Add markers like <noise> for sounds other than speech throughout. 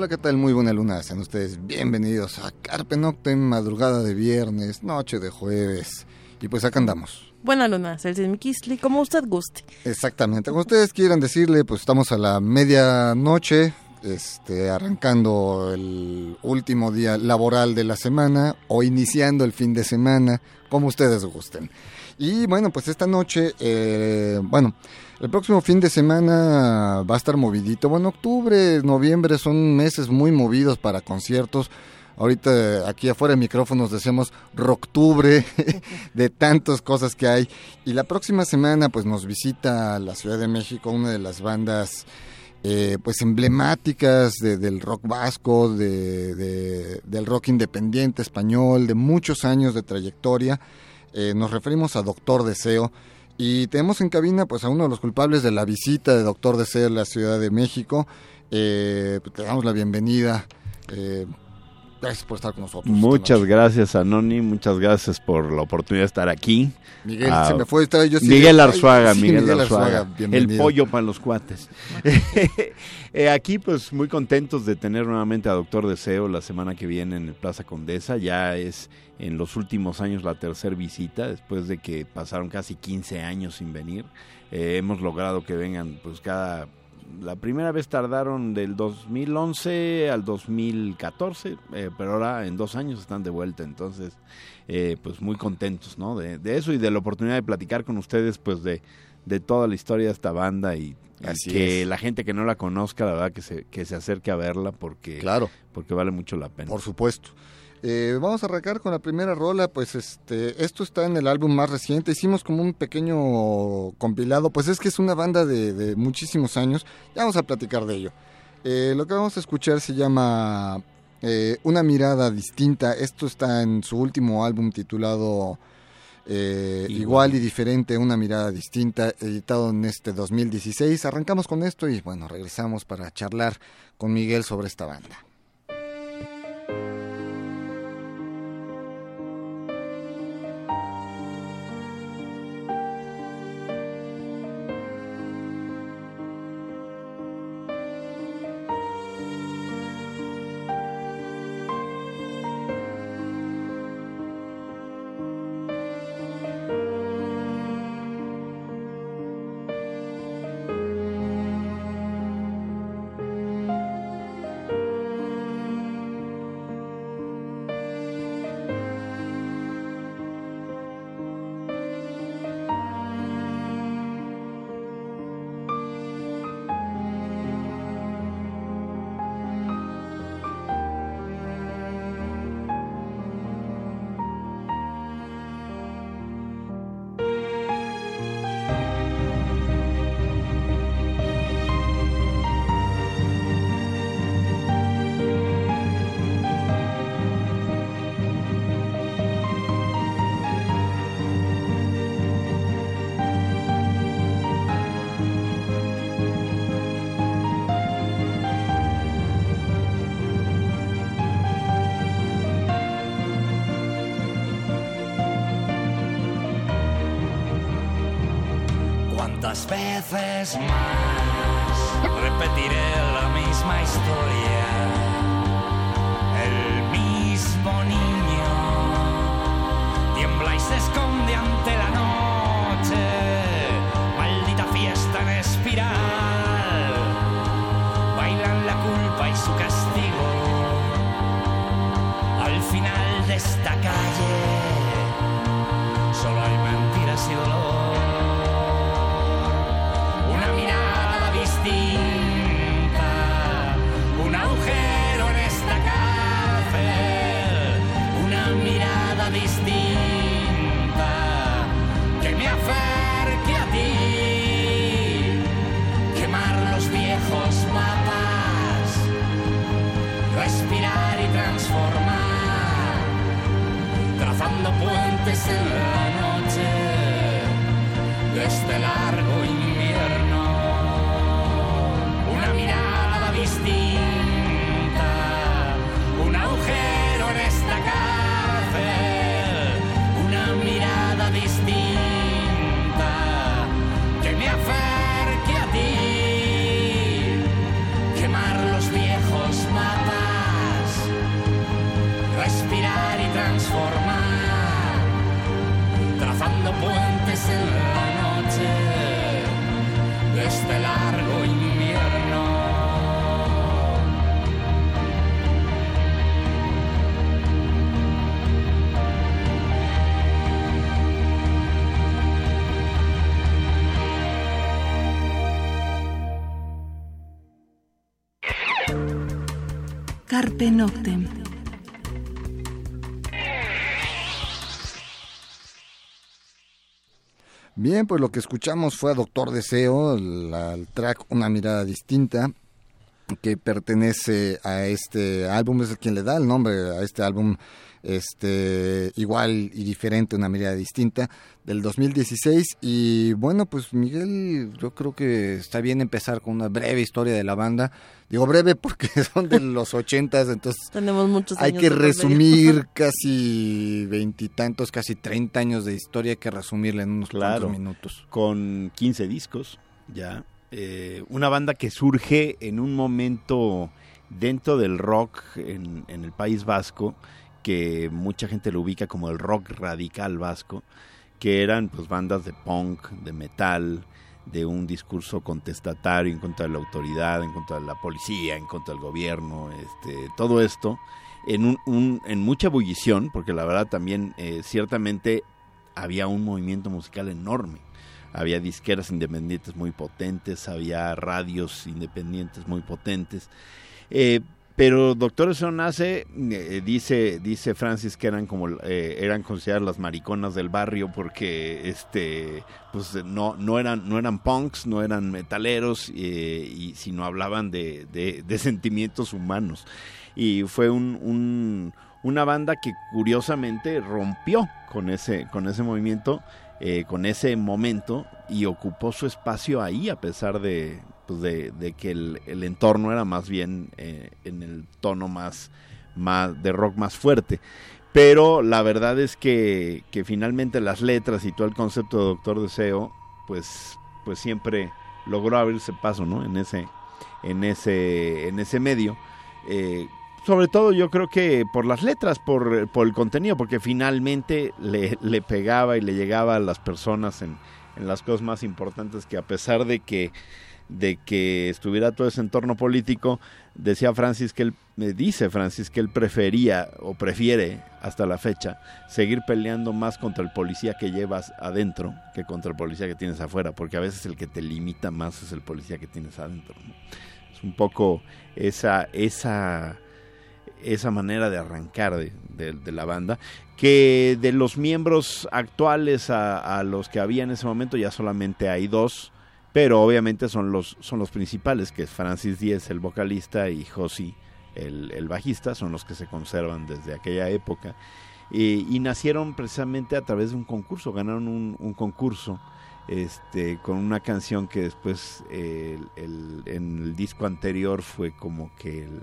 Hola, ¿qué tal? Muy buena luna. Sean ustedes bienvenidos a Carpe Noctem, madrugada de viernes, noche de jueves. Y pues acá andamos. Buena luna, Celsius Mikisli, como usted guste. Exactamente. Como ustedes quieran decirle, pues estamos a la medianoche, este, arrancando el último día laboral de la semana o iniciando el fin de semana, como ustedes gusten. Y bueno, pues esta noche, eh, bueno, el próximo fin de semana va a estar movidito. Bueno, octubre, noviembre son meses muy movidos para conciertos. Ahorita aquí afuera de micrófonos decimos Roctubre, <laughs> de tantas cosas que hay. Y la próxima semana pues nos visita la Ciudad de México una de las bandas eh, pues emblemáticas del rock vasco, de, del rock independiente español, de muchos años de trayectoria. Eh, nos referimos a Doctor Deseo. Y tenemos en cabina pues a uno de los culpables de la visita de Doctor Deseo a la Ciudad de México. Eh, pues, te damos la bienvenida. Eh, gracias por estar con nosotros. Muchas gracias, Anoni. Muchas gracias por la oportunidad de estar aquí. Miguel, se me fue. Estaba yo Miguel Arzuaga, Miguel, Arzuaga. el pollo para los cuates. <laughs> eh, aquí, pues, muy contentos de tener nuevamente a Doctor Deseo la semana que viene en el Plaza Condesa. Ya es en los últimos años la tercera visita, después de que pasaron casi 15 años sin venir. Eh, hemos logrado que vengan, pues, cada la primera vez tardaron del 2011 al 2014, eh, pero ahora en dos años están de vuelta, entonces eh, pues muy contentos ¿no? De, eso y de la oportunidad de platicar con ustedes pues de, de toda la historia de esta banda y, que la gente que no la conozca la verdad que se, que se acerque a verla porque, claro. porque vale mucho la pena. Por supuesto. Eh, vamos a arrancar con la primera rola, pues este, esto está en el álbum más reciente, hicimos como un pequeño compilado, pues es que es una banda de, muchísimos años, ya vamos a platicar de ello. Eh, lo que vamos a escuchar se llama eh, Una mirada distinta, esto está en su último álbum titulado Igual. y diferente, Una mirada distinta, editado en este 2016. Arrancamos con esto y bueno, regresamos para charlar con Miguel sobre esta banda. Veces más repetiré la misma historia. El mismo niño tiembla y se esconde ante promising. Noctem. Bien, pues lo que escuchamos fue a Doctor Deseo, el track Una mirada distinta, que pertenece a este álbum, es el quien le da el nombre a este álbum, este igual y diferente, una mirada distinta, del 2016. Y bueno, pues Miguel, yo creo que está bien empezar con una breve historia de la banda. Digo breve porque <laughs> son de <laughs> los ochentas, entonces Tenemos muchos hay años que resumir <laughs> casi veintitantos, casi treinta años de historia, hay que resumirla en unos Claro. cuantos minutos. con 15 discos ya. Eh, una banda que surge en un momento dentro del rock en, en el País Vasco, que mucha gente lo ubica como el rock radical vasco, que eran pues bandas de punk, de metal, de un discurso contestatario en contra de la autoridad, en contra de la policía, en contra del gobierno, este, todo esto en, un, en mucha ebullición, porque la verdad también eh, ciertamente había un movimiento musical enorme. Había disqueras independientes muy potentes, había radios independientes muy potentes. Eh, pero Doctor Deseo nace, eh, dice, dice Francis que eran como eh, eran consideradas las mariconas del barrio porque este pues no, no eran, no eran punks, no eran metaleros, eh, y sino hablaban de, de- de <laughs> sentimientos humanos. Y fue un, un- una banda que curiosamente rompió con ese, con ese movimiento eh, con ese momento y ocupó su espacio ahí a pesar de, pues de, que el, el entorno era más bien eh, en el tono más, más de rock más fuerte. Pero la verdad es que, que finalmente las letras y todo el concepto de Doctor Deseo, pues, pues siempre logró abrirse paso, ¿no? En ese, en ese, en ese medio. Eh, sobre todo yo creo que por las letras, por, por el contenido, porque finalmente le, le pegaba y le llegaba a las personas en, en las cosas más importantes que a pesar de que de que estuviera todo ese entorno político, decía Francis que él, dice Francis que él prefería o prefiere hasta la fecha seguir peleando más contra el policía que llevas adentro que contra el policía que tienes afuera, porque a veces el que te limita más es el policía que tienes adentro. Es un poco esa, esa, esa manera de arrancar de, la banda, que de los miembros actuales a los que había en ese momento ya solamente hay dos, pero obviamente son los, son los principales, que es Francis Díez, el vocalista, y Josi, el, el bajista, son los que se conservan desde aquella época. Y, nacieron precisamente a través de un concurso, ganaron un, concurso este, con una canción que después el- en el disco anterior fue como que el,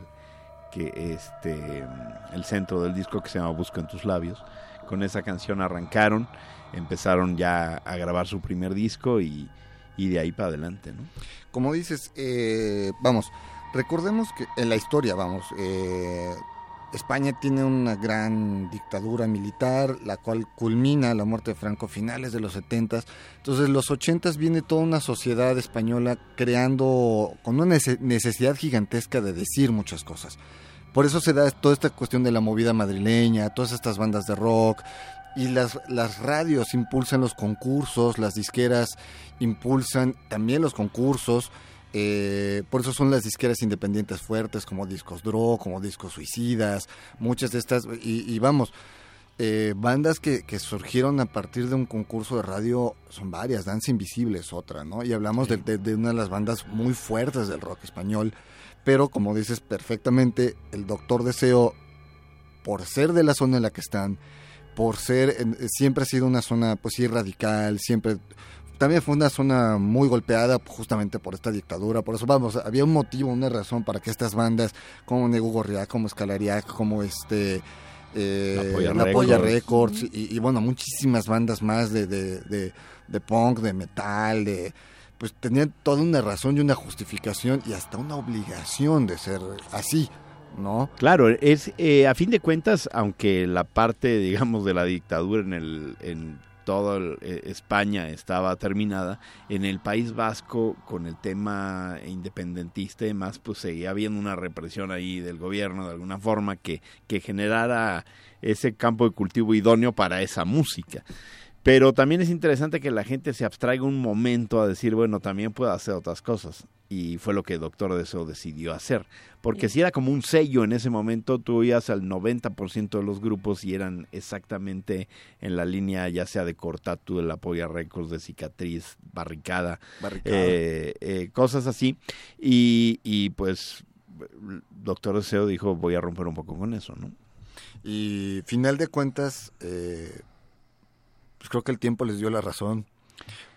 que este el centro del disco que se llama Busco en tus labios. Con esa canción arrancaron, empezaron ya a grabar su primer disco y, y de ahí para adelante, ¿no? Como dices, eh, vamos, recordemos que en la historia, vamos, eh, España tiene una gran dictadura militar, la cual culmina la muerte de Franco finales de los 70. Entonces, los 80 viene toda una sociedad española creando, con una nece- necesidad gigantesca de decir muchas cosas. Por eso se da toda esta cuestión de la movida madrileña, todas estas bandas de rock, y las, las radios impulsan los concursos, las disqueras impulsan también los concursos. eh, por eso son las disqueras independientes fuertes como Discos Draw, como Discos Suicidas, muchas de estas. Y, y vamos, eh, bandas que, que surgieron a partir de un concurso de radio son varias. Danza Invisible es otra, ¿no? Y hablamos de, de- de una de las bandas muy fuertes del rock español. Pero como dices perfectamente, el Doctor Deseo, por ser de la zona en la que están, por ser, siempre ha sido una zona pues sí radical, siempre también fue una zona muy golpeada justamente por esta dictadura, por eso vamos, había un motivo, una razón para que estas bandas como Nego Gorriac, como Escalariac, como este eh, la Polla Records, y, bueno, muchísimas bandas más de, de, de, punk, de metal, de pues tenían toda una razón y una justificación y hasta una obligación de ser así. ¿No? Claro, es eh, a fin de cuentas, aunque la parte, digamos, de la dictadura en el en toda eh, España estaba terminada, en el País Vasco con el tema independentista y demás, pues seguía habiendo una represión ahí del gobierno de alguna forma que, que generara ese campo de cultivo idóneo para esa música. Pero también es interesante que la gente se abstraiga un momento a decir, bueno, también puedo hacer otras cosas. Y fue lo que Doctor Deseo decidió hacer. Porque si era como un sello en ese momento, tú oías al 90% de los grupos y eran exactamente en la línea ya sea de Cortatu, de la Polla Records, de Cicatriz, Barricada, eh, eh, cosas así. Y, y pues Doctor Deseo dijo, voy a romper un poco con eso, ¿no? Y final de cuentas... Eh pues creo que el tiempo les dio la razón,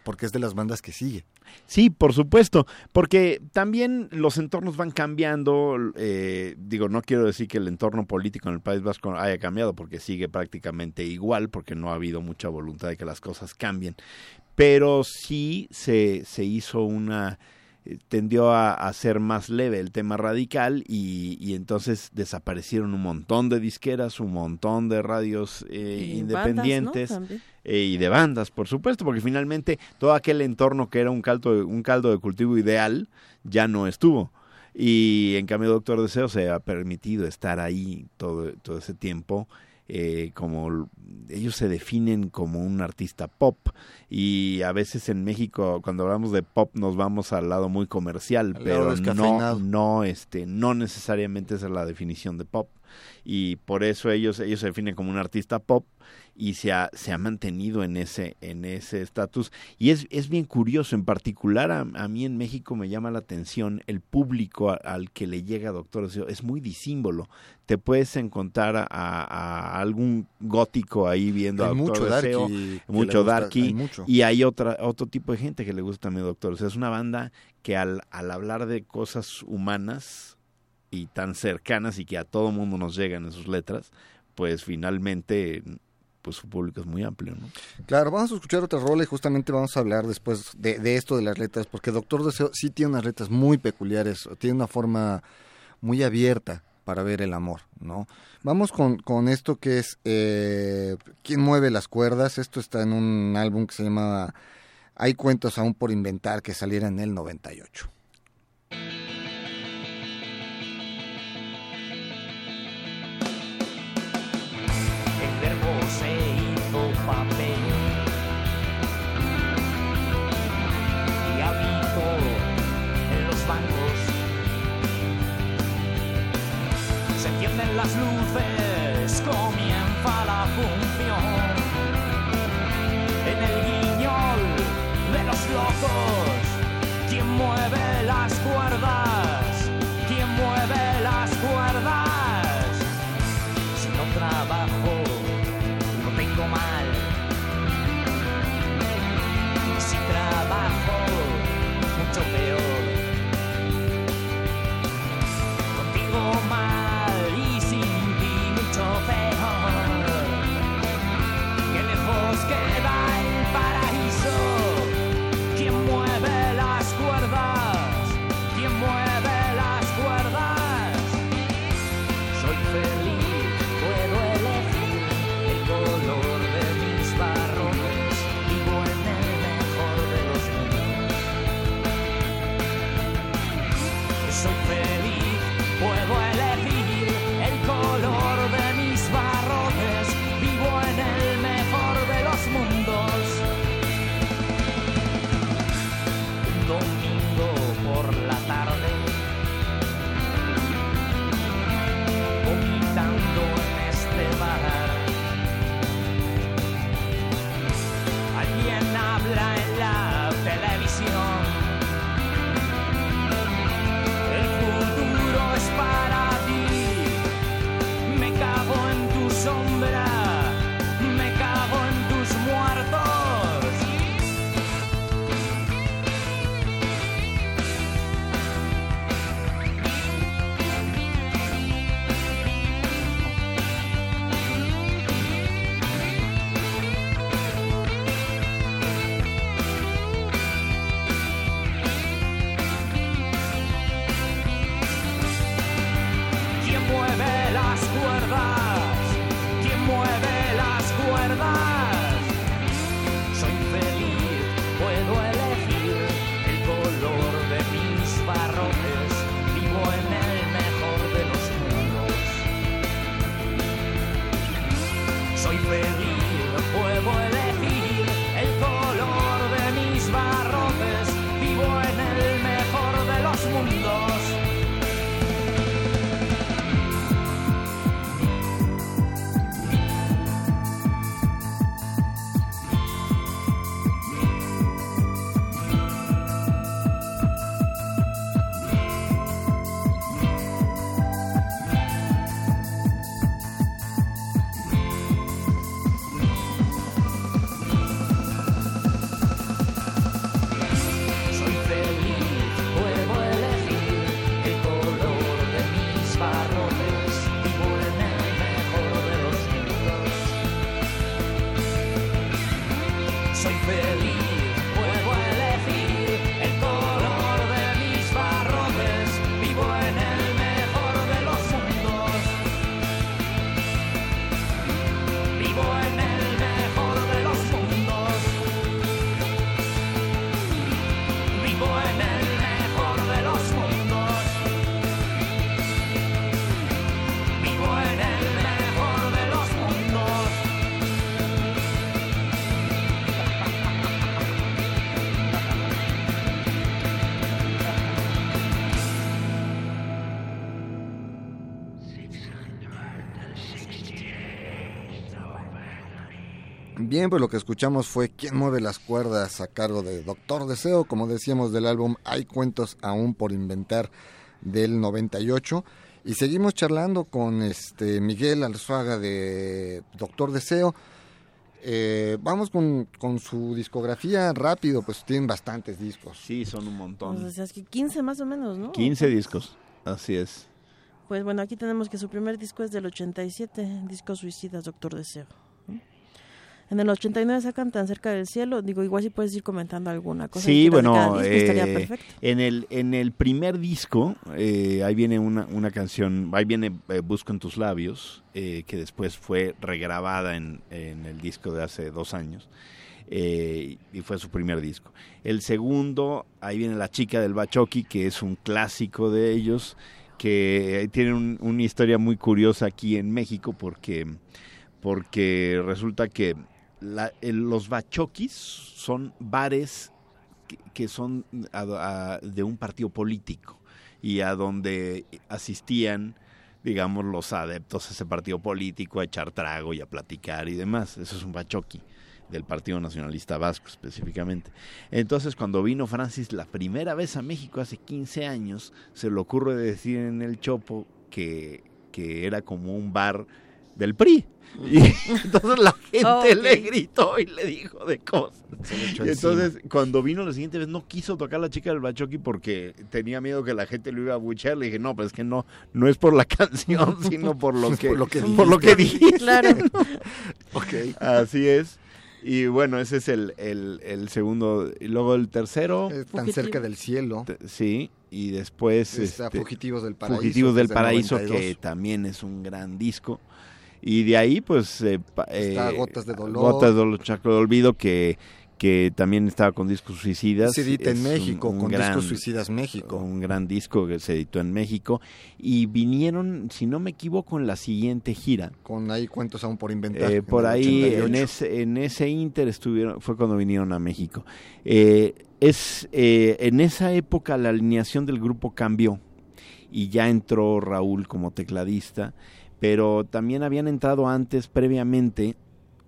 porque es de las bandas que sigue. Sí, por supuesto, porque también los entornos van cambiando. Eh, digo, no quiero decir que el entorno político en el País Vasco haya cambiado, porque sigue prácticamente igual, porque no ha habido mucha voluntad de que las cosas cambien. Pero sí se, se hizo una tendió a, ser más leve el tema radical y, entonces desaparecieron un montón de disqueras, un montón de radios eh, independientes eh, y de bandas, por supuesto, porque finalmente todo aquel entorno que era un caldo, un caldo de cultivo ideal ya no estuvo. Y en cambio Doctor Deseo se ha permitido estar ahí todo, todo ese tiempo eh, como ellos se definen como un artista pop. Y a veces en México cuando hablamos de pop nos vamos al lado muy comercial, pero no no este no necesariamente esa es la definición de pop y por eso ellos ellos se definen como un artista pop y se ha, se ha mantenido en ese en ese estatus. Y es, es bien curioso en particular a, mí en México me llama la atención el público al que le llega Doctor es muy disímbolo. Te puedes encontrar a, algún gótico ahí viendo a mucho Deseo, mucho darky y hay otra otro tipo de gente que le gusta a mi Doctor es una banda que al, al hablar de cosas humanas y tan cercanas y que a todo mundo nos llegan en sus letras pues finalmente pues su público es muy amplio, ¿no? Claro, vamos a escuchar otra rola y justamente vamos a hablar después de, esto de las letras, porque Doctor Deseo sí tiene unas letras muy peculiares, tiene una forma muy abierta para ver el amor, ¿no? Vamos con, con esto que es eh, ¿Quién mueve las cuerdas? Esto está en un álbum que se llama Hay cuentos aún por inventar que saliera en el 98. Las luces Bien, pues lo que escuchamos fue ¿Quién mueve las cuerdas? a cargo de Doctor Deseo, como decíamos del álbum Hay cuentos aún por inventar del 98. Y seguimos charlando con este Miguel Alzuaga de Doctor Deseo. Eh, vamos con, con, su discografía rápido, pues tienen bastantes discos. Sí, son un montón. Pues decías que 15 más o menos, ¿no? 15 discos, así es. Pues bueno, aquí tenemos que su primer disco es del 87, disco Suicidas, Doctor Deseo. En el 89 sacan Tan cerca del cielo. Digo, igual si puedes ir comentando alguna cosa. Sí, bueno, eh, en el en el primer disco eh, ahí viene una, una canción, ahí viene eh, Busco en tus labios, que después fue regrabada en, en, el disco de hace dos años. y fue su primer disco. El segundo, ahí viene La chica del Bachoqui, que es un clásico de ellos, que tiene una historia muy curiosa aquí en México porque porque resulta que los bachoquis son bares que, son de un partido político y a donde asistían digamos los adeptos a ese partido político a echar trago y a platicar y demás eso es un bachoqui del Partido Nacionalista Vasco específicamente. Entonces, cuando vino Francis la primera vez a México hace 15 años, se le ocurre decir en el Chopo que, que era como un bar del PRI. Y <laughs> entonces la gente le gritó y le dijo de cosas. Y entonces, cuando vino la siguiente vez, no quiso tocar la chica del Bachoqui porque tenía miedo que la gente lo iba a buchear. Le dije, no, pero es que no, no es por la <laughs> canción, <laughs> sino por lo que, por lo que, dije. Claro. okay. Así es. Y bueno, ese es el, el, segundo. Y luego el tercero. tan cerca del cielo. Sí. Y después. Está Fugitivos del Paraíso. Fugitivos del Paraíso, que también es un gran disco. Y de ahí, pues... Eh, Está eh, Gotas de Dolor. Gotas de Dolor, Chacro de Olvido, que, que también estaba con discos suicidas. Se edita en México, con discos suicidas México. Un gran disco que se editó en México. Y vinieron, si no me equivoco, en la siguiente gira. Con ahí cuentos aún por inventar. Eh, por ahí, en ese, en ese inter estuvieron, fue cuando vinieron a México. Eh, es En esa época la alineación del grupo cambió. Y ya entró Raúl como tecladista pero también habían entrado antes, previamente,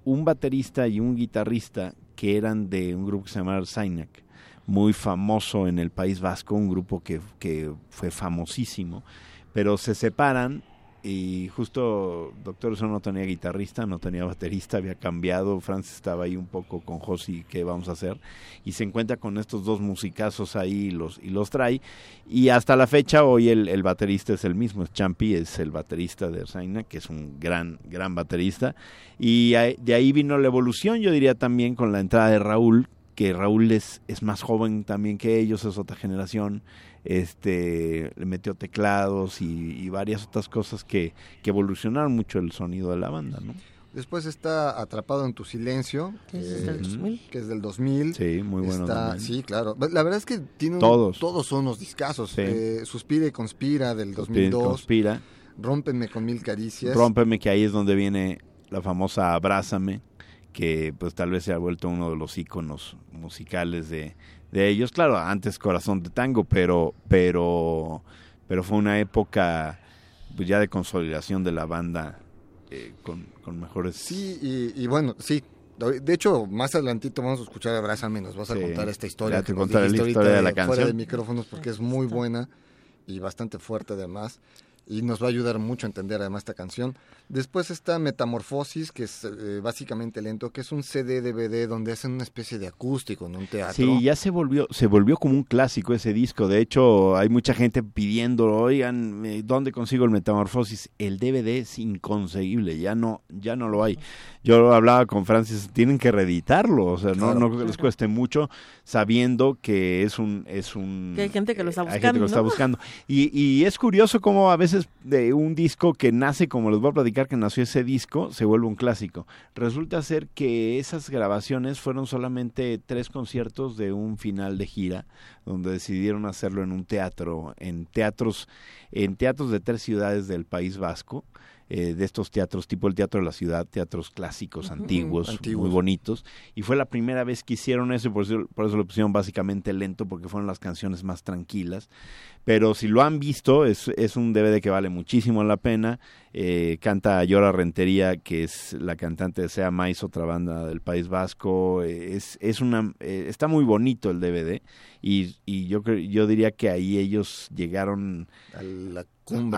un baterista y un guitarrista que eran de un grupo que se llamaba Zaynak, muy famoso en el País Vasco, un grupo que, que fue famosísimo, pero se separan y justo Doctor Eso no tenía guitarrista, no tenía baterista, había cambiado, Francis estaba ahí un poco con Josi, ¿qué vamos a hacer? Y se encuentra con estos dos musicazos ahí y los, y los trae. Y hasta la fecha hoy el, baterista es el mismo, Champi, es el baterista de Erzaina, que es un gran, gran baterista. Y de ahí vino la evolución, yo diría también con la entrada de Raúl, que Raúl es, es más joven también que ellos, es otra generación este le metió teclados y, varias otras cosas que, que, evolucionaron mucho el sonido de la banda, ¿no? Después está Atrapado en tu silencio, que, es, del 2000. que es del 2000. Sí, muy bueno. sí, claro. La verdad es que tiene todos, todos son unos discazos. Eh, Suspira y conspira del 2002. conspira. Rómpeme con mil caricias. Rómpeme que ahí es donde viene la famosa Abrázame, que pues tal vez se ha vuelto uno de los íconos musicales de, de ellos. Claro, antes Corazón de Tango, pero, pero, pero fue una época pues, ya de consolidación de la banda eh, con, con, mejores... Sí, y, bueno, sí. De hecho, más adelantito vamos a escuchar a Abrázame, nos vas a contar esta historia. te contaré la historia de la canción. Fuera de micrófonos porque es muy buena y bastante fuerte además y nos va a ayudar mucho a entender además esta canción. Después está Metamorfosis, que es eh, básicamente lento, que es un CD DVD donde hacen una especie de acústico en un teatro. Sí, ya se volvió se volvió como un clásico ese disco. De hecho, hay mucha gente pidiendo, "Oigan, ¿dónde consigo el Metamorfosis?" El DVD es inconseguible, ya no ya no lo hay. Yo hablaba con Francis, tienen que reeditarlo, o sea, no no les cueste mucho sabiendo que es un es un que hay gente que lo está buscando. Hay gente que lo está buscando. Y, y es curioso cómo a veces de un disco que nace, como les voy a platicar que nació ese disco, se vuelve un clásico. Resulta ser que esas grabaciones fueron solamente tres conciertos de un final de gira, donde decidieron hacerlo en un teatro, en teatros, en teatros de tres ciudades del País Vasco. Eh, de estos teatros, tipo el Teatro de la Ciudad, teatros clásicos, antiguos, muy bonitos. Y fue la primera vez que hicieron eso, por eso, por eso lo pusieron básicamente lento, porque fueron las canciones más tranquilas. Pero si lo han visto, es, es un DVD que vale muchísimo la pena. Eh, canta Llora Rentería, que es la cantante de Sea Mais, otra banda del País Vasco. es, es una, eh, está muy bonito el DVD y, y yo, yo diría que ahí ellos llegaron a la,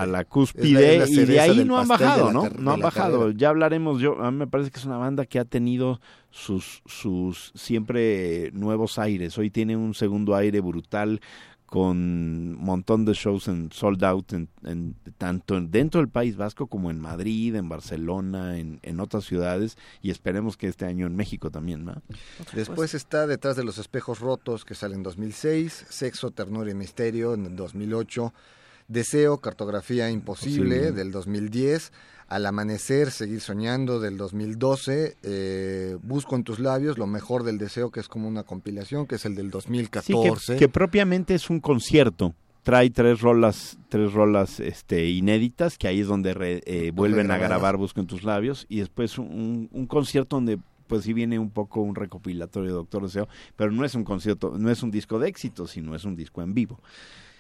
a la cúspide y de ahí no han bajado, ¿no? No han bajado. Ya hablaremos, yo a mí me parece que es una banda que ha tenido sus, sus siempre nuevos aires. Hoy tiene un segundo aire brutal con un montón de shows en sold out, en, tanto dentro del País Vasco como en Madrid, en Barcelona, en, en otras ciudades, y esperemos que este año en México también. ¿no? Después está Detrás de los Espejos Rotos, que sale en 2006, Sexo, Ternura y Misterio en 2008, Deseo, Cartografía Imposible del 2010, al amanecer, seguir soñando del 2012, eh, Busco en tus labios, lo mejor del deseo, que es como una compilación, que es el del 2014. que, propiamente es un concierto. Trae tres rolas, tres rolas este, inéditas, que ahí es donde eh, vuelven a grabar Busco en tus labios, y después un, un concierto donde pues sí viene un poco un recopilatorio de Doctor Deseo, pero no es un concierto, no es un disco de éxito, sino es un disco en vivo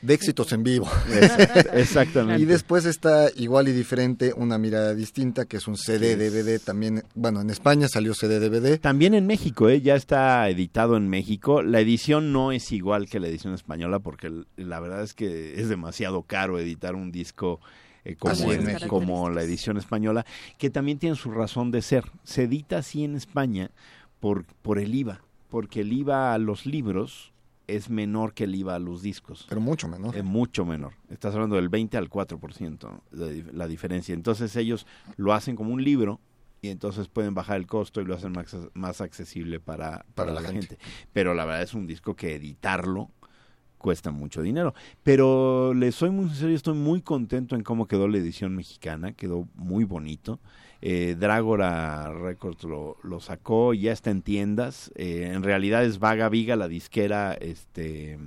de éxitos en vivo. <laughs> Exactamente. y después está igual y diferente, una mirada distinta, que es un CD DVD también. Bueno, en España salió CD DVD. También en México, ¿eh? ya está editado en México. La edición no es igual que la edición española, porque la verdad es que es demasiado caro editar un disco. Eh, como, como la edición española, que también tiene su razón de ser. Se edita así en España por, por el IVA, porque el IVA a los libros es menor que el IVA a los discos. Pero mucho menor. Es mucho menor. Estás hablando del 20 al 4% de la diferencia. Entonces ellos lo hacen como un libro y entonces pueden bajar el costo y lo hacen más, más accesible para, para, la, gente. Pero la verdad es un disco que editarlo cuesta mucho dinero. Pero le soy muy sincero, estoy muy contento en cómo quedó la edición mexicana, quedó muy bonito. Eh, Dragora Records lo, sacó, ya está en tiendas. Eh, en realidad es Vaga Viga, la disquera, este,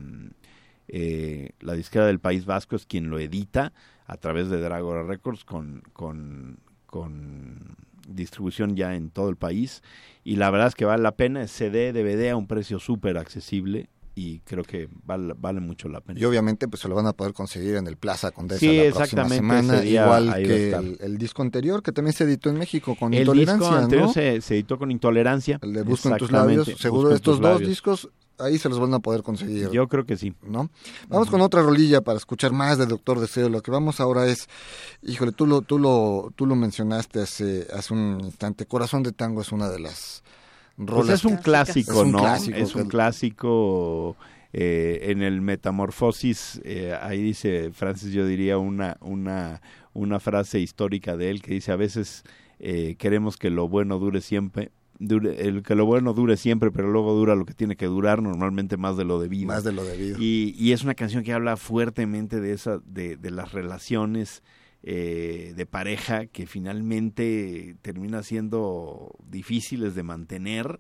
eh, la disquera del País Vasco es quien lo edita a través de Dragora Records con, con, con distribución ya en todo el país. Y la verdad es que vale la pena, es CD, DVD a un precio súper accesible y creo que vale, vale, mucho la pena. Y obviamente pues se lo van a poder conseguir en el Plaza Condesa sí, la próxima semana, igual que el, disco anterior que también se editó en México con Intolerancia, El disco anterior se, editó con Intolerancia. El de Busco en tus labios, seguro estos dos discos ahí se los van a poder conseguir. Yo creo que sí. ¿No? Vamos con otra rolilla para escuchar más de Doctor Deseo. Lo que vamos ahora es, híjole, tú lo, tú lo, tú lo mencionaste hace, hace un instante. Corazón de Tango es una de las pues es un clásico, ¿no? es un clásico. Eh, en el Metamorfosis, eh, ahí dice Francis, yo diría una, una, una frase histórica de él que dice, a veces eh, queremos que lo bueno dure siempre, Dure, el, que lo bueno dure siempre, pero luego dura lo que tiene que durar, normalmente más de lo debido. Más de lo debido. Y, y es una canción que habla fuertemente de esa, de, de las relaciones eh, de pareja que finalmente termina siendo difíciles de mantener,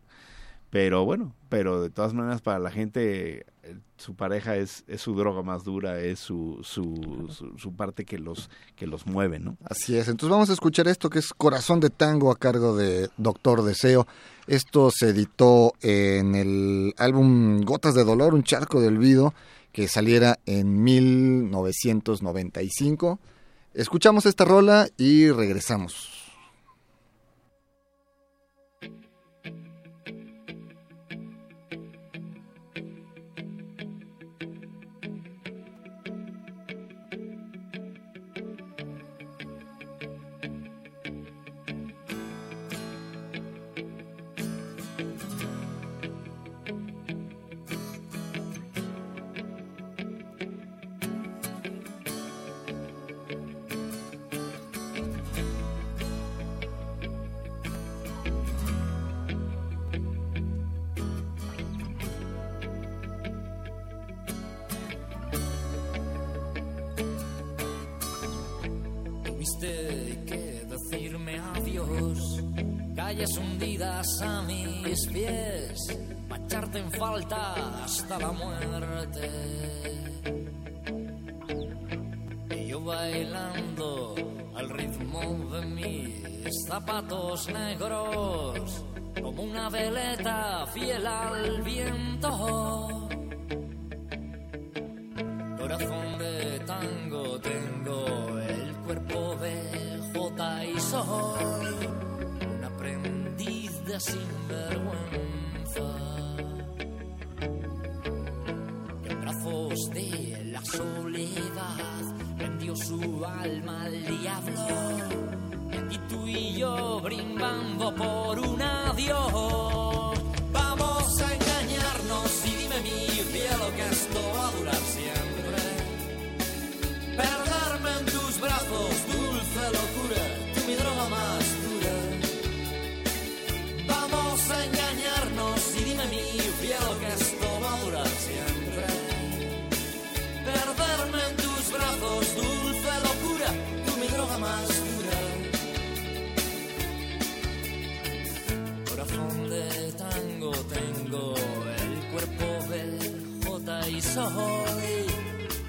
pero bueno, pero de todas maneras para la gente eh, su pareja es, es su droga más dura, es su, su, su, parte que los, que los mueve, ¿no? Así es, entonces vamos a escuchar esto que es Corazón de Tango a cargo de Doctor Deseo. Esto se editó en el álbum Gotas de Dolor, un charco de olvido, que saliera en 1995 Escuchamos esta rola y regresamos. Hasta la muerte. Y yo bailando al ritmo de mis zapatos negros, como una veleta fiel al viento. Corazón de tango tengo soy un aprendiz de sinvergüenza. En brazos de la soledad vendió su alma al diablo. Y tú y yo brimbando por un adiós. Soy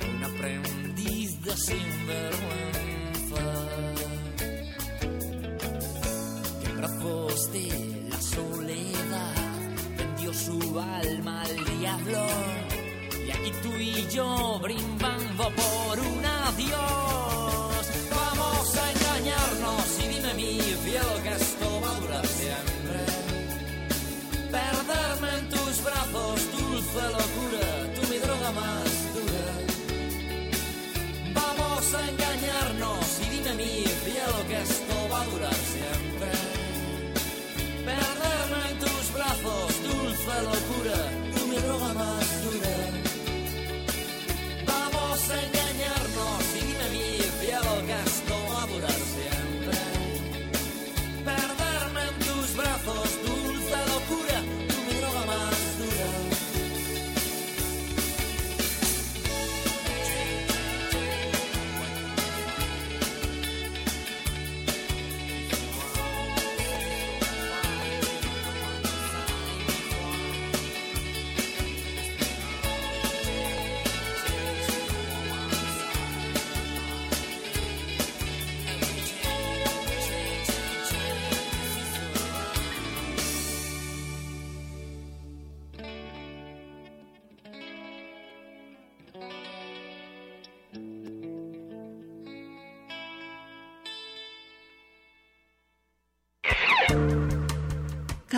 un aprendiz de sinvergüenza. Que brazos de la soledad vendió su alma al diablo. Y aquí tú y yo brimbando por un adiós.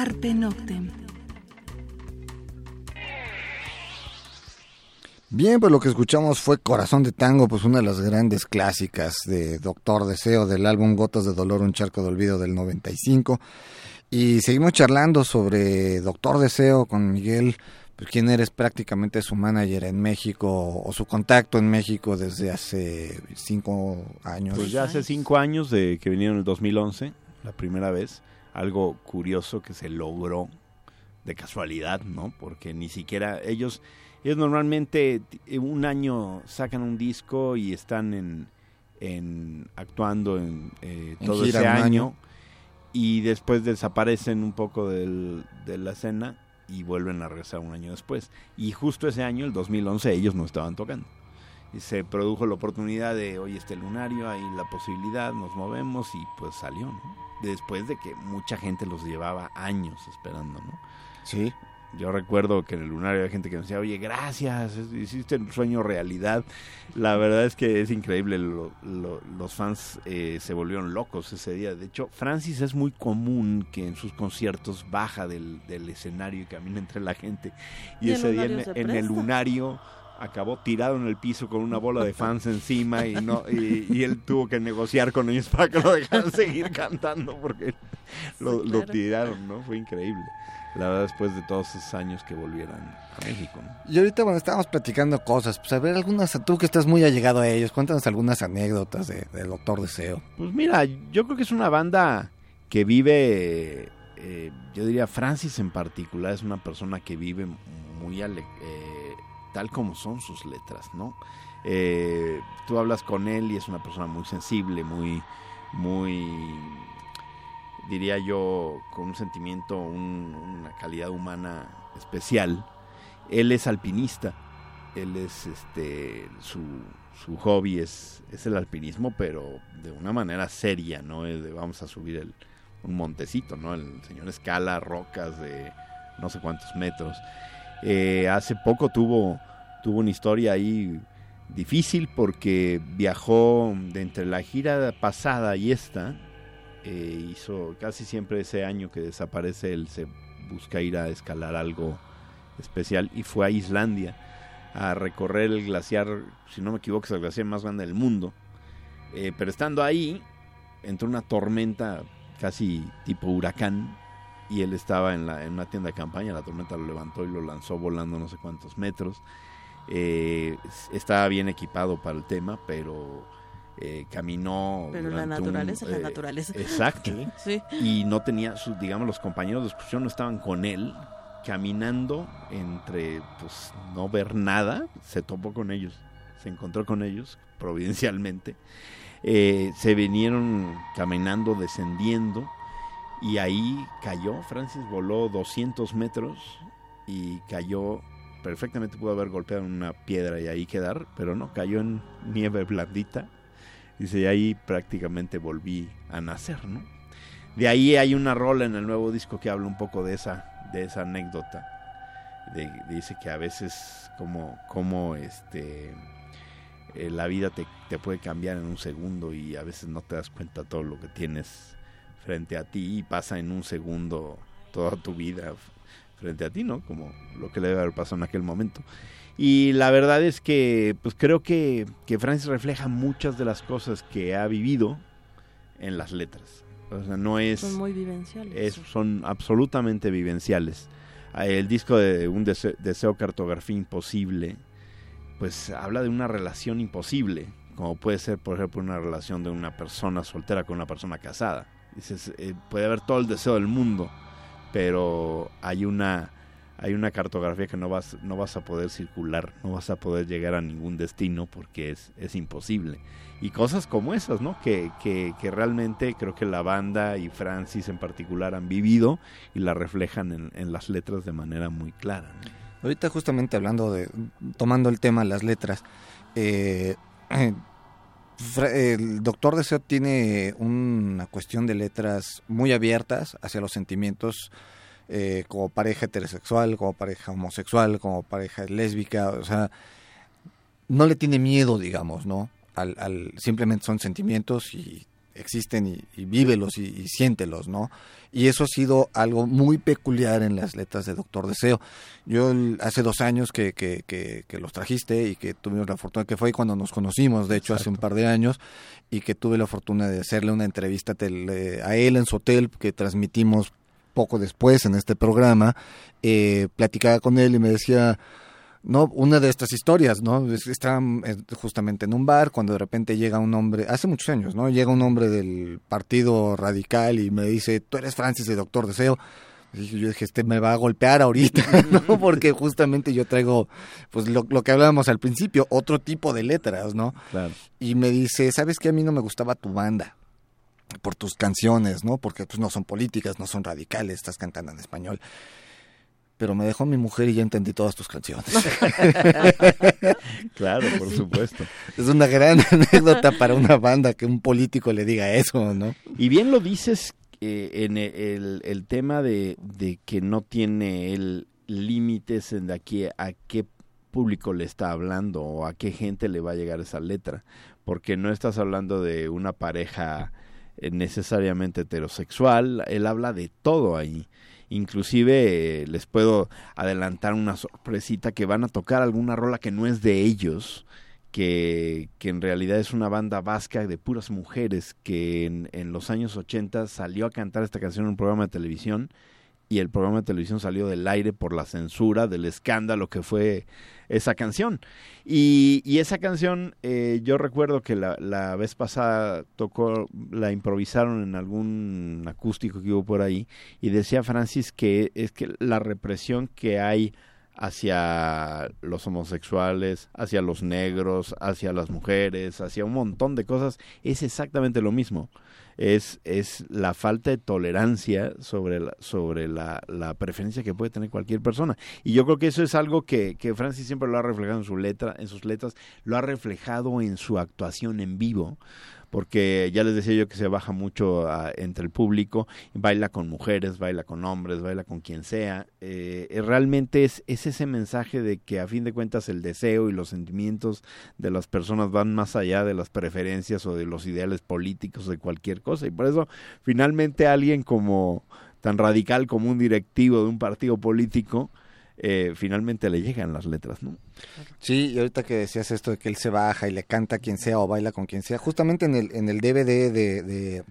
Carpe Noctem. Bien, pues lo que escuchamos fue Corazón de Tango, pues una de las grandes clásicas de Doctor Deseo del álbum Gotas de Dolor, un charco de olvido del 95. Y seguimos charlando sobre Doctor Deseo con Miguel, pues quien eres prácticamente su manager en México o su contacto en México desde hace cinco años. Pues ya hace cinco años de que vinieron en el 2011, la primera vez. Algo curioso que se logró de casualidad, ¿no? Porque ni siquiera ellos, ellos normalmente t- un año sacan un disco y están en, en actuando en eh, En todo ese año. y después desaparecen un poco del- de la escena y vuelven a regresar un año después. Y justo ese año, el 2011, ellos no estaban tocando. Y se produjo la oportunidad de, oye, este lunario, hay la posibilidad, nos movemos y pues salió, ¿no? Después de que mucha gente los llevaba años esperando, ¿no? Sí. Yo recuerdo que en el lunario había gente que decía, oye, gracias, hiciste el sueño realidad. La verdad es que es increíble, lo- lo- los fans eh, se volvieron locos ese día. De hecho, Francis es muy común que en sus conciertos baja del, del escenario y camina entre la gente. Y, ese día en, el lunario acabó tirado en el piso con una bola de fans encima y no y, y él tuvo que negociar con ellos para que lo dejaran <laughs> seguir cantando porque lo, Sí, lo claro. tiraron, ¿no? Fue increíble. La verdad, después de todos esos años que volvieran a México. ¿no? Y ahorita, bueno, estábamos platicando cosas, pues a ver algunas, tú que estás muy allegado a ellos, cuéntanos algunas anécdotas de, de Doctor Deseo. Pues mira, yo creo que es una banda que vive, eh, yo diría Francis en particular es una persona que vive muy ale- eh, tal como son sus letras, ¿no? Eh, tú hablas con él y es una persona muy sensible, muy, muy, diría yo, con un sentimiento, un- una calidad humana especial. Él es alpinista, él es, este, su, su hobby es, es el alpinismo, pero de una manera seria, ¿no? Es de vamos a subir el, un montecito, ¿no? El señor escala rocas de no sé cuántos metros. Eh, hace poco tuvo, tuvo una historia ahí difícil porque viajó de entre la gira pasada y esta, eh, hizo casi siempre ese año que desaparece él se busca ir a escalar algo especial y fue a Islandia a recorrer el glaciar, si no me equivoco, es el glaciar más grande del mundo. Eh, pero estando ahí, entró una tormenta casi tipo huracán y él estaba en, la, en una tienda de campaña, la tormenta lo levantó y lo lanzó volando no sé cuántos metros. Eh, estaba bien equipado para el tema, pero eh, caminó. Pero la naturaleza es la naturaleza. Exacto. <laughs> Y no tenía, sus, digamos, los compañeros de excursión no estaban con él, caminando entre, pues, no ver nada, se topó con ellos, se encontró con ellos, providencialmente. Eh, se vinieron caminando, descendiendo, y ahí cayó, Francis voló 200 metros y cayó, perfectamente pudo haber golpeado una piedra y ahí quedar, pero no, cayó en nieve blandita. Dice, y ahí prácticamente volví a nacer, ¿no? De ahí hay una rola en el nuevo disco que habla un poco de esa, de esa anécdota. dice que a veces como, como este, eh, la vida te, te, puede cambiar en un segundo y a veces no te das cuenta todo lo que tienes frente a ti y pasa en un segundo toda tu vida frente a ti, ¿no? Como lo que le debe haber pasado en aquel momento. Y la verdad es que, pues creo que, que Francis refleja muchas de las cosas que ha vivido en las letras. O sea, no es... Son muy vivenciales. son absolutamente vivenciales. Ah, el disco de Un deseo, Cartografía Imposible, pues habla de una relación imposible, como puede ser, por ejemplo, una relación de una persona soltera con una persona casada. Dices, eh, puede haber todo el deseo del mundo, pero hay una hay una cartografía que no vas no vas a poder circular, no vas a poder llegar a ningún destino porque es, es imposible y cosas como esas, ¿no? Que, que, realmente creo que la banda y Francis en particular han vivido y la reflejan en, las letras de manera muy clara. Ahorita justamente hablando de, tomando el tema las letras, eh, <clears throat> el Doctor Deseo tiene una cuestión de letras muy abiertas hacia los sentimientos eh, como pareja heterosexual, como pareja homosexual, como pareja lésbica, o sea, no le tiene miedo, digamos, ¿no? al, simplemente son sentimientos y existen y, y vívelos y, siéntelos, ¿no? Y eso ha sido algo muy peculiar en las letras de Doctor Deseo. Yo hace dos años que, que, que, los trajiste y que tuvimos la fortuna, que fue cuando nos conocimos, de hecho hace un par de años, y que tuve la fortuna de hacerle una entrevista a él en su hotel que transmitimos poco después en este programa, eh, platicaba con él y me decía, no una de estas historias, ¿no? Está eh, justamente en un bar cuando de repente llega un hombre, hace muchos años, ¿no? Llega un hombre del Partido Radical y me dice, tú eres Francis, el doctor Deseo. Y yo dije, este me va a golpear ahorita, <laughs> ¿no? Porque justamente yo traigo, pues lo, lo que hablábamos al principio, otro tipo de letras, ¿no? Claro. Y me dice, ¿sabes que A mí no me gustaba tu banda por tus canciones, ¿no? Porque pues no son políticas, no son radicales, estás cantando en español pero me dejó mi mujer y ya entendí todas tus canciones. <laughs> claro, por supuesto. Es una gran <laughs> anécdota para una banda que un político le diga eso, ¿no? Y bien lo dices eh, en el, el, tema de, de, que no tiene el límites en de aquí a qué público le está hablando o a qué gente le va a llegar esa letra, porque no estás hablando de una pareja necesariamente heterosexual, él habla de todo ahí. Inclusive eh, les puedo adelantar una sorpresita que van a tocar alguna rola que no es de ellos, que, que en realidad es una banda vasca de puras mujeres que en, en los años 80 salió a cantar esta canción en un programa de televisión y el programa de televisión salió del aire por la censura, del escándalo que fue esa canción. Y, y esa canción, eh, yo recuerdo que la, la, vez pasada tocó, la improvisaron en algún acústico que hubo por ahí, y decía Francis que es que la represión que hay hacia los homosexuales, hacia los negros, hacia las mujeres, hacia un montón de cosas, es exactamente lo mismo es, es la falta de tolerancia sobre, la, sobre la, la, preferencia que puede tener cualquier persona. Y yo creo que eso es algo que, que Francis siempre lo ha reflejado en, su letra, en sus letras, lo ha reflejado en su actuación en vivo, porque ya les decía yo que se baja mucho entre el público, baila con mujeres, baila con hombres, baila con quien sea. Eh, eh, realmente es, es ese mensaje de que a fin de cuentas el deseo y los sentimientos de las personas van más allá de las preferencias o de los ideales políticos de cualquier cosa. Y por eso finalmente alguien como tan radical como un directivo de un partido político, eh, finalmente le llegan las letras, ¿no? Sí, y ahorita que decías esto de que él se baja y le canta a quien sea o baila con quien sea, justamente en el, en el DVD de,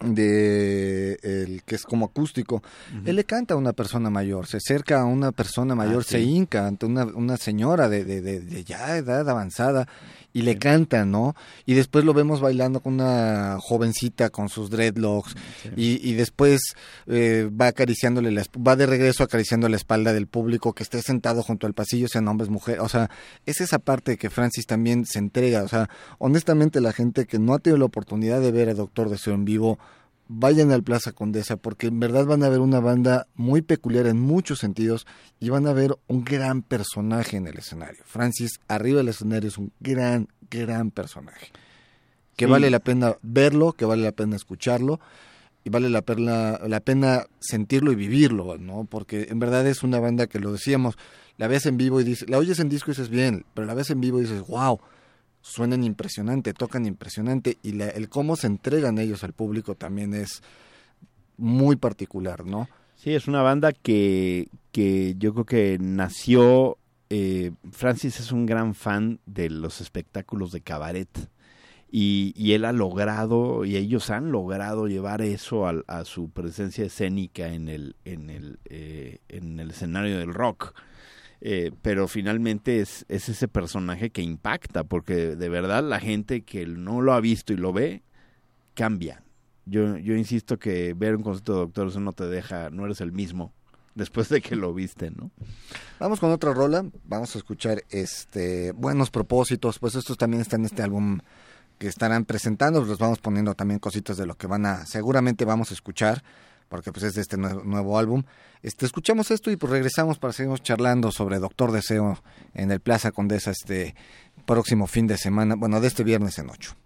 de, el que es como acústico, él le canta a una persona mayor, se acerca a una persona mayor, ah, se hinca ante una, una señora de, de, de, ya edad avanzada y le canta, ¿no? Y después lo vemos bailando con una jovencita con sus dreadlocks y, y, después eh, va acariciándole, la, va de regreso acariciando la espalda del público que esté sentado junto al pasillo, sean hombres, mujeres, o sea, es esa parte que Francis también se entrega, o sea, honestamente la gente que no ha tenido la oportunidad de ver a Doctor Deseo en vivo, vayan al Plaza Condesa porque en verdad van a ver una banda muy peculiar en muchos sentidos y van a ver un gran personaje en el escenario. Francis arriba del escenario es un gran, gran personaje. Que vale la pena verlo, que vale la pena escucharlo y vale la pena, la pena sentirlo y vivirlo, ¿no? Porque en verdad es una banda que lo decíamos, la ves en vivo y dices, la oyes en disco y dices bien, pero la ves en vivo y dices, wow, suenan impresionante, tocan impresionante y el cómo se entregan ellos al público también es muy particular, ¿no? Sí, es una banda que, que yo creo que nació, eh, Francis es un gran fan de los espectáculos de cabaret y, y él ha logrado, y ellos han logrado llevar eso a, a su presencia escénica en el, en el, eh, en el escenario del rock. Eh, pero finalmente es, es ese personaje que impacta, porque de verdad la gente que no lo ha visto y lo ve, cambia. Yo, yo insisto que ver un concierto de doctores no te deja, no eres el mismo después de que lo viste, ¿no? Vamos con otra rola, vamos a escuchar este buenos propósitos, pues estos también están en este álbum que estarán presentando, los vamos poniendo también cositas de lo que van a, seguramente vamos a escuchar porque pues es de este nuevo, álbum. Este, escuchamos esto y pues regresamos para seguir charlando sobre Doctor Deseo en el Plaza Condesa este próximo fin de semana, bueno, de este viernes en 8.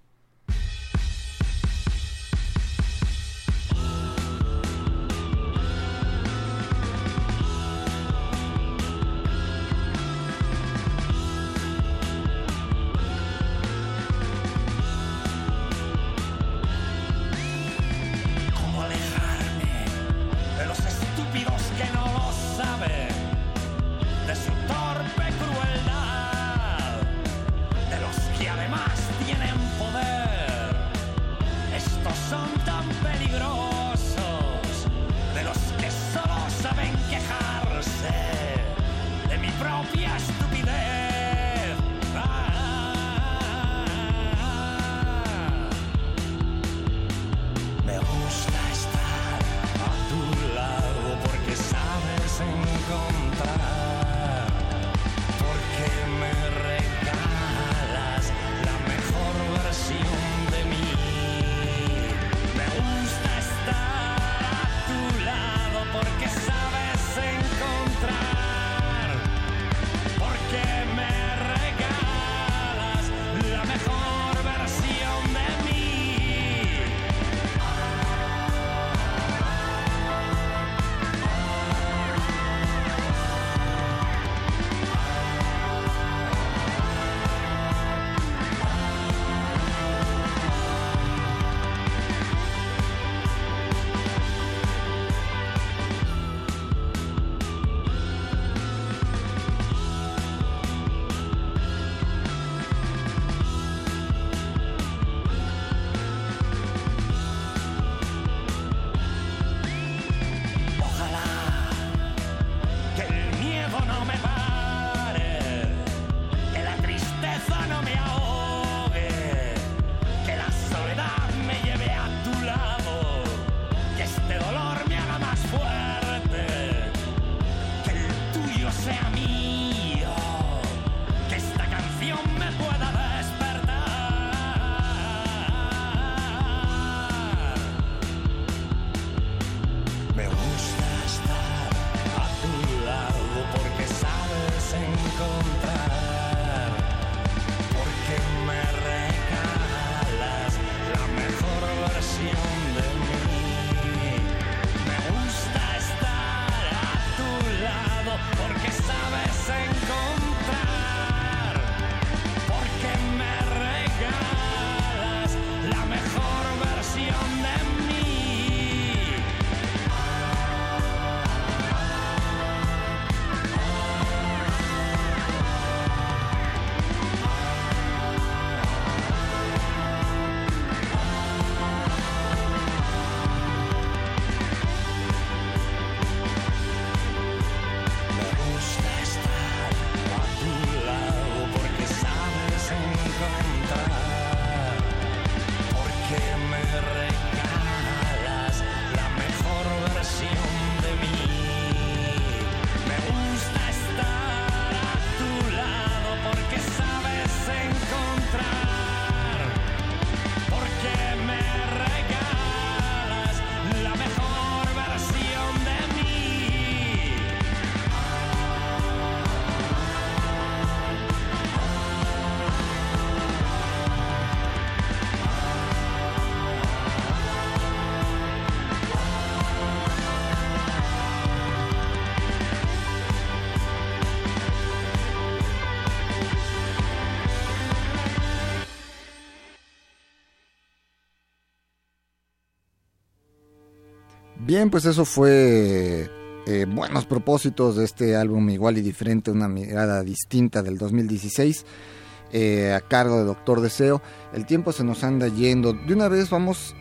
Bien, pues eso fue eh, buenos propósitos de este álbum igual y diferente, una mirada distinta del 2016. Eh, a cargo de Doctor Deseo. El tiempo se nos anda yendo. De una vez vamos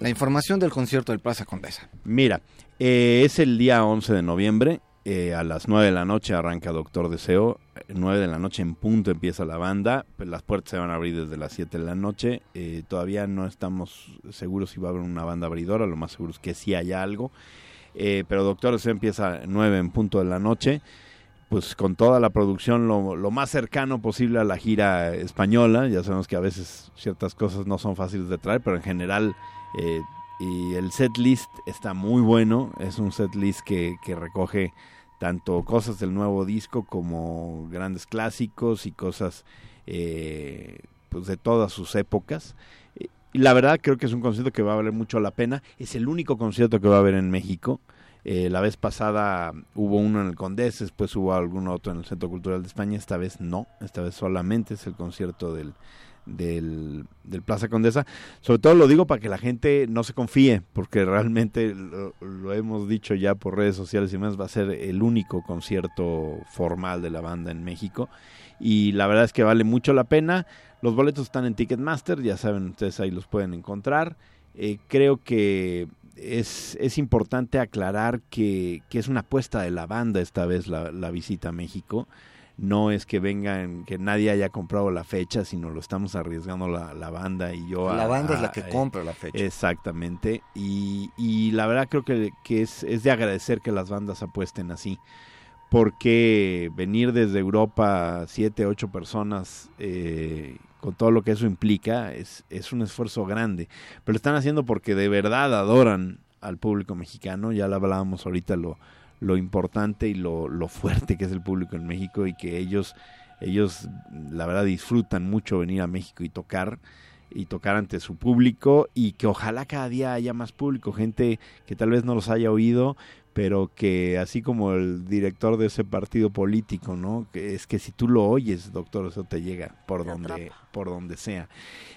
la información del concierto del Plaza Condesa. Mira, eh, es el día 11 de noviembre. Eh, a las 9 de la noche arranca Doctor Deseo. 9 de la noche en punto empieza la banda. Pues las puertas se van a abrir desde las 7 de la noche. todavía no estamos seguros si va a haber una banda abridora. Lo más seguro es que sí haya algo. pero Doctor Deseo empieza 9 en punto de la noche pues con toda la producción lo, más cercano posible a la gira española. Ya sabemos que a veces ciertas cosas no son fáciles de traer, pero en general eh, y el set list está muy bueno. Es un set list que, que recoge tanto cosas del nuevo disco como grandes clásicos y cosas eh, pues de todas sus épocas. Y la verdad creo que es un concierto que va a valer mucho la pena. Es el único concierto que va a haber en México. Eh, la vez pasada hubo uno en el Condés, después hubo algún otro en el Centro Cultural de España, esta vez no, esta vez solamente es el concierto del, del, Plaza Condesa. Sobre todo lo digo para que la gente no se confíe, porque realmente lo, hemos dicho ya por redes sociales y más, va a ser el único concierto formal de la banda en México. Y la verdad es que vale mucho la pena. Los boletos están en Ticketmaster, ya saben, ustedes ahí los pueden encontrar. Eh, creo que es, es importante aclarar que, que, es una apuesta de la banda esta vez la, la, visita a México. No es que vengan, que nadie haya comprado la fecha, sino lo estamos arriesgando la, la banda y yo. La banda es la que compra la fecha. Exactamente. Y, y la verdad creo que, que es, es de agradecer que las bandas apuesten así porque venir desde Europa siete, ocho personas eh, con todo lo que eso implica, es, es un esfuerzo grande. Pero lo están haciendo porque de verdad adoran al público mexicano. Ya lo hablábamos ahorita lo, lo importante y lo, lo fuerte que es el público en México y que ellos, ellos la verdad disfrutan mucho venir a México y tocar y tocar ante su público y que ojalá cada día haya más público, gente que tal vez no los haya oído, pero que así como el director de ese partido político, ¿no? Que es que si tú lo oyes, doctor, eso te llega por donde por donde sea.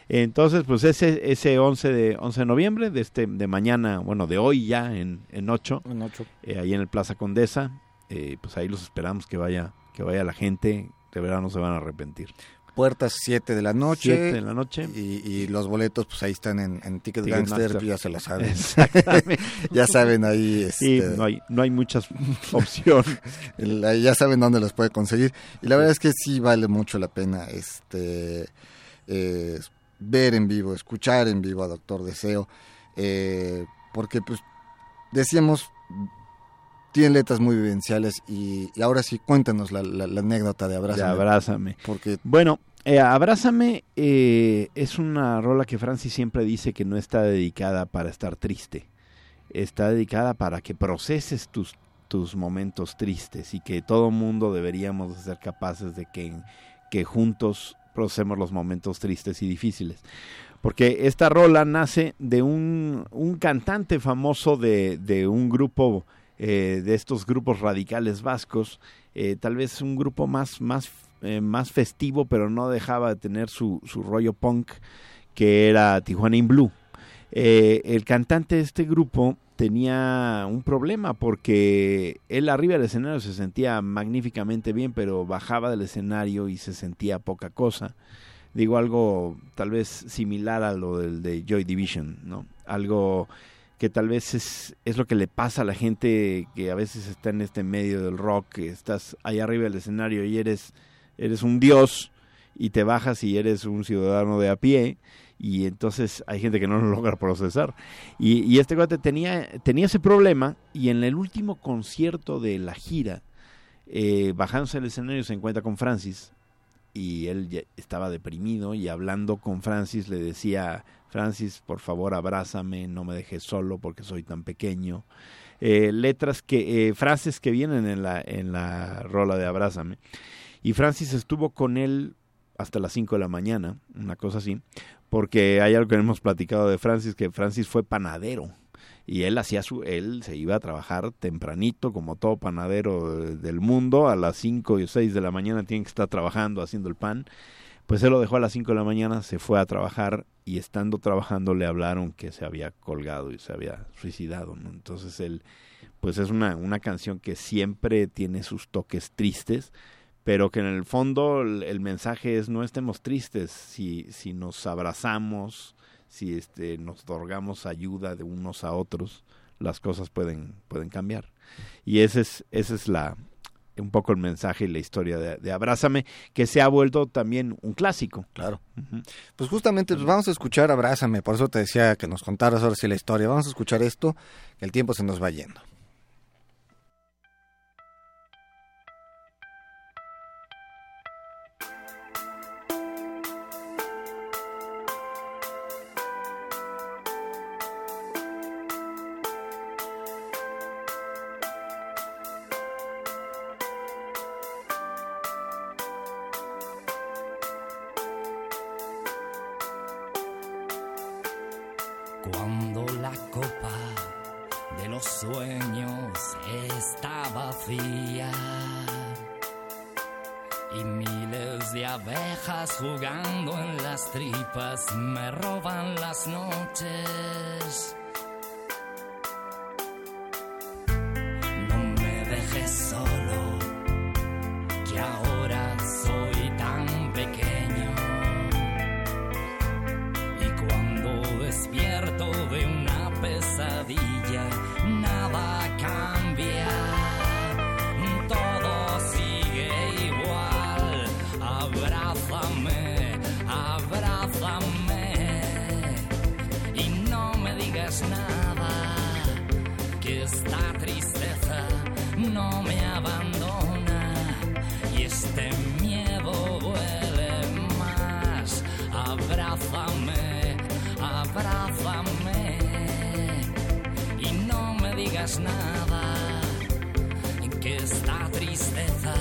Entonces, pues ese ese 11 de 11 de noviembre de este de mañana, bueno, de hoy ya en en 8, en 8. Eh, ahí en el Plaza Condesa, eh, pues ahí los esperamos que vaya que vaya la gente, de verdad no se van a arrepentir puertas 7 de la noche. 7 de la noche. Y, los boletos, pues ahí están en, en Ticket, Gangster, ya se la saben. Exactamente. <laughs> ya saben ahí. Este, no hay, no hay muchas opciones. <laughs> ya saben dónde los puede conseguir. Y la verdad es que sí vale mucho la pena este eh, ver en vivo, escuchar en vivo a Doctor Deseo. Eh, porque, pues, decíamos, tienen letras muy vivenciales y, ahora sí, cuéntanos la, anécdota de Abrázame. De Abrázame. Porque... Bueno, eh, Abrázame eh, es una rola que Francis siempre dice que no está dedicada para estar triste. Está dedicada para que proceses tus, tus momentos tristes y que todo mundo deberíamos ser capaces de que, que juntos procesemos los momentos tristes y difíciles. Porque esta rola nace de un, un cantante famoso de, de un grupo eh, de estos grupos radicales vascos, eh, tal vez un grupo más, más, eh, más festivo, pero no dejaba de tener su, su rollo punk, que era Tijuana in Blue. el cantante de este grupo tenía un problema porque él arriba del escenario se sentía magníficamente bien, pero bajaba del escenario y se sentía poca cosa. Digo algo tal vez similar a lo del de Joy Division, ¿no? Algo que tal vez es, es lo que le pasa a la gente que a veces está en este medio del rock, estás ahí arriba del escenario y eres, eres un dios y te bajas y eres un ciudadano de a pie y entonces hay gente que no lo <laughs> logra procesar. Y, y este cuate tenía, tenía ese problema y en el último concierto de la gira, eh, bajándose del escenario se encuentra con Francis y él estaba deprimido y hablando con Francis le decía Francis, por favor, abrázame, no me dejes solo porque soy tan pequeño. Eh, letras que, eh, frases que vienen en la, en la rola de Abrázame. Y Francis estuvo con él hasta las 5 de la mañana, una cosa así, porque hay algo que hemos platicado de Francis, que Francis fue panadero y él hacía su él se iba a trabajar tempranito como todo panadero del mundo a las 5 y 6 de la mañana tiene que estar trabajando haciendo el pan Pues él lo dejó a las 5 de la mañana, se fue a trabajar y estando trabajando le hablaron que se había colgado y se había suicidado. ¿no? Entonces él, pues es una, una canción que siempre tiene sus toques tristes, pero que en el fondo el, mensaje es no estemos tristes si, si nos abrazamos, si este, nos otorgamos ayuda de unos a otros, las cosas pueden, pueden cambiar. Y ese es, esa es la, un poco el mensaje y la historia de, Abrázame, que se ha vuelto también un clásico. Claro. Pues justamente pues vamos a escuchar Abrázame, por eso te decía que nos contaras ahora sí la historia. Vamos a escuchar esto, que el tiempo se nos va yendo. abrázame y no me digas nada que esta tristeza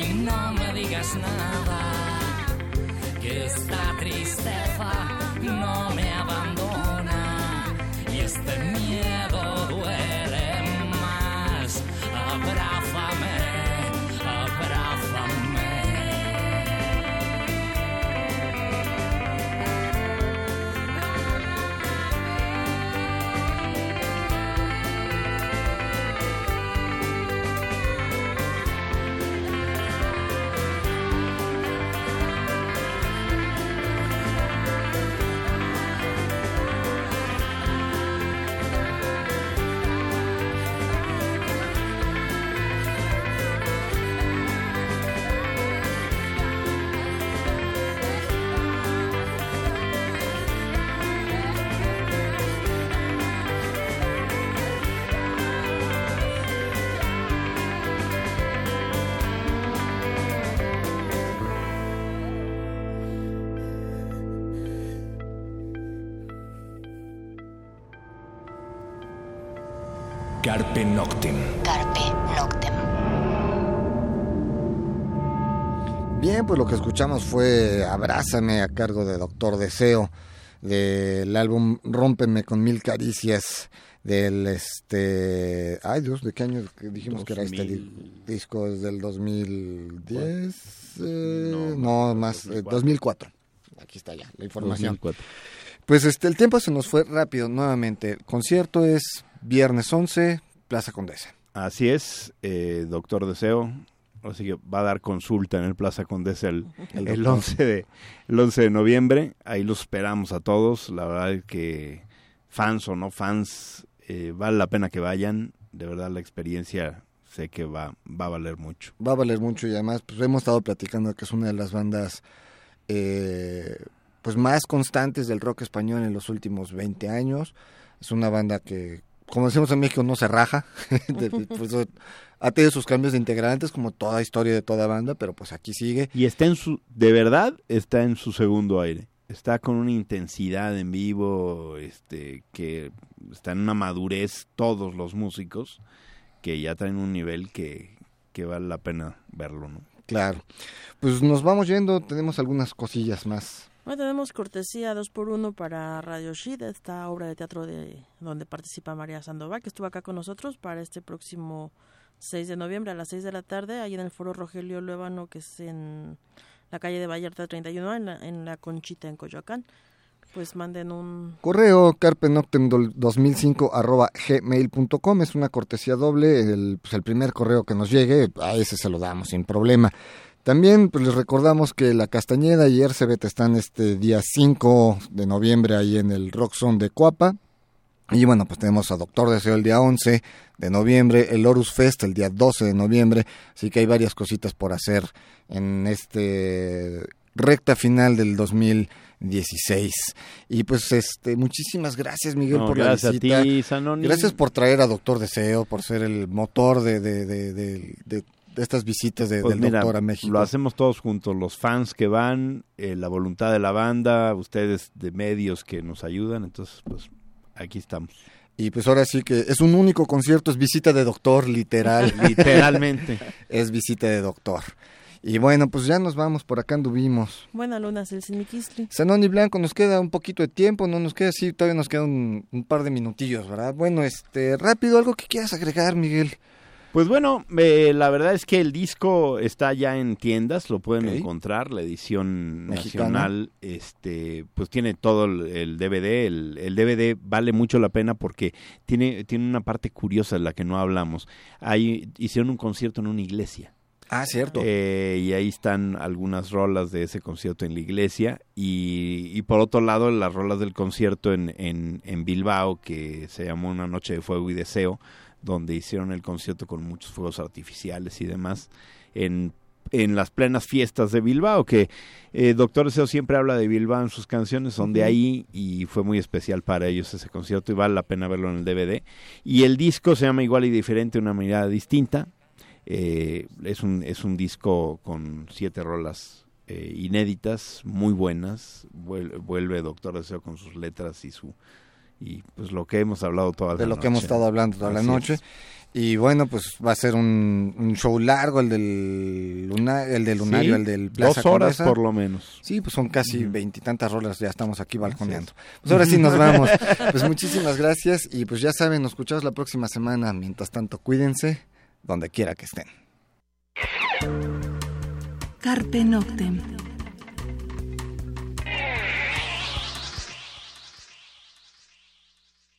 y no me digas nada, que esta tristeza no me pues lo que escuchamos fue Abrázame a cargo de Doctor Deseo del álbum Rómpeme con mil caricias del este ay Dios de qué año dijimos que era este disco es del 2010 eh, no, más 2004 eh, aquí está ya la información. Pues este el tiempo se nos fue rápido nuevamente. El concierto es viernes 11 Plaza Condesa. Así es eh, Doctor Deseo Así que va a dar consulta en el Plaza Condesa el, <laughs> el, 11 de, el 11 de noviembre. Ahí los esperamos a todos. La verdad es que fans o no fans, eh, vale la pena que vayan. De verdad la experiencia sé que va, va a valer mucho. Va a valer mucho y además pues, hemos estado platicando que es una de las bandas eh, pues más constantes del rock español en los últimos 20 años. Es una banda que, como decimos en México, no se raja. <laughs> Pues, ha tenido sus cambios de integrantes como toda historia de toda banda, pero pues aquí sigue. Y está en su, de verdad, está en su segundo aire. Está con una intensidad en vivo, este, que está en una madurez todos los músicos, que ya traen un nivel que, que vale la pena verlo, ¿no? Claro. Pues nos vamos yendo, tenemos algunas cosillas más. Bueno, tenemos cortesía dos por uno para Radio Shid, esta obra de teatro de donde participa María Sandoval, que estuvo acá con nosotros para este próximo 6 de noviembre a las 6 de la tarde, ahí en el Foro Rogelio Luébano, que es en la calle de Vallarta 31, en la, en la Conchita, en Coyoacán. Pues manden un... Correo carpenoctem2005 arroba gmail.com, es una cortesía doble, el, pues el primer correo que nos llegue, a ese se lo damos sin problema. También pues les recordamos que La Castañeda y Ercebet están este día 5 de noviembre ahí en el Rock Zone de Coapa. Y bueno, pues tenemos a Doctor Deseo el día 11 de noviembre, el Horus Fest el día 12 de noviembre, así que hay varias cositas por hacer en este recta final del 2016. Y pues este muchísimas gracias Miguel por la visita. gracias por traer a Doctor Deseo, por ser el motor de, de, de, de, estas visitas de, pues del doctor a México. Lo hacemos todos juntos, los fans que van, eh, la voluntad de la banda, ustedes de medios que nos ayudan, entonces pues aquí estamos. Y pues ahora sí que es un único concierto, es visita de doctor, literal. <laughs> Literalmente. <laughs> es visita de doctor. Y bueno, pues ya nos vamos, por acá anduvimos. Buenas lunas, el Siniquistli. Sanoni Blanco, nos queda un poquito de tiempo, no nos queda así, todavía nos queda un, un, par de minutillos, ¿verdad? Bueno, este, rápido, algo que quieras agregar, Miguel. Pues bueno, eh, la verdad es que el disco está ya en tiendas, lo pueden encontrar, la edición nacional, este, pues tiene todo el, DVD, el, DVD vale mucho la pena porque tiene, tiene una parte curiosa de la que no hablamos. Ahí hicieron un concierto en una iglesia. Ah, cierto. Eh, y ahí están algunas rolas de ese concierto en la iglesia. Y, y por otro lado, las rolas del concierto en, en, en Bilbao, que se llamó Una Noche de Fuego y Deseo, donde hicieron el concierto con muchos fuegos artificiales y demás, en, en las plenas fiestas de Bilbao, que eh, Doctor Deseo siempre habla de Bilbao en sus canciones, son de ahí y fue muy especial para ellos ese concierto y vale la pena verlo en el DVD. Y el disco se llama igual y diferente, una mirada distinta. Eh, es, un, es un disco con siete rolas eh, inéditas, muy buenas. Vuelve Doctor Deseo con sus letras y su y pues lo que hemos hablado toda la de lo que hemos estado hablando toda la noche. y bueno pues va a ser un, show largo el del el del lunario el del Plaza dos horas por lo menos. Sí pues son casi veintitantas rolas ya estamos aquí balconeando. pues ahora sí nos <laughs> vamos. Pues muchísimas gracias y pues ya saben nos escuchamos la próxima semana. Mientras tanto cuídense donde quiera que estén. Carpe Noctem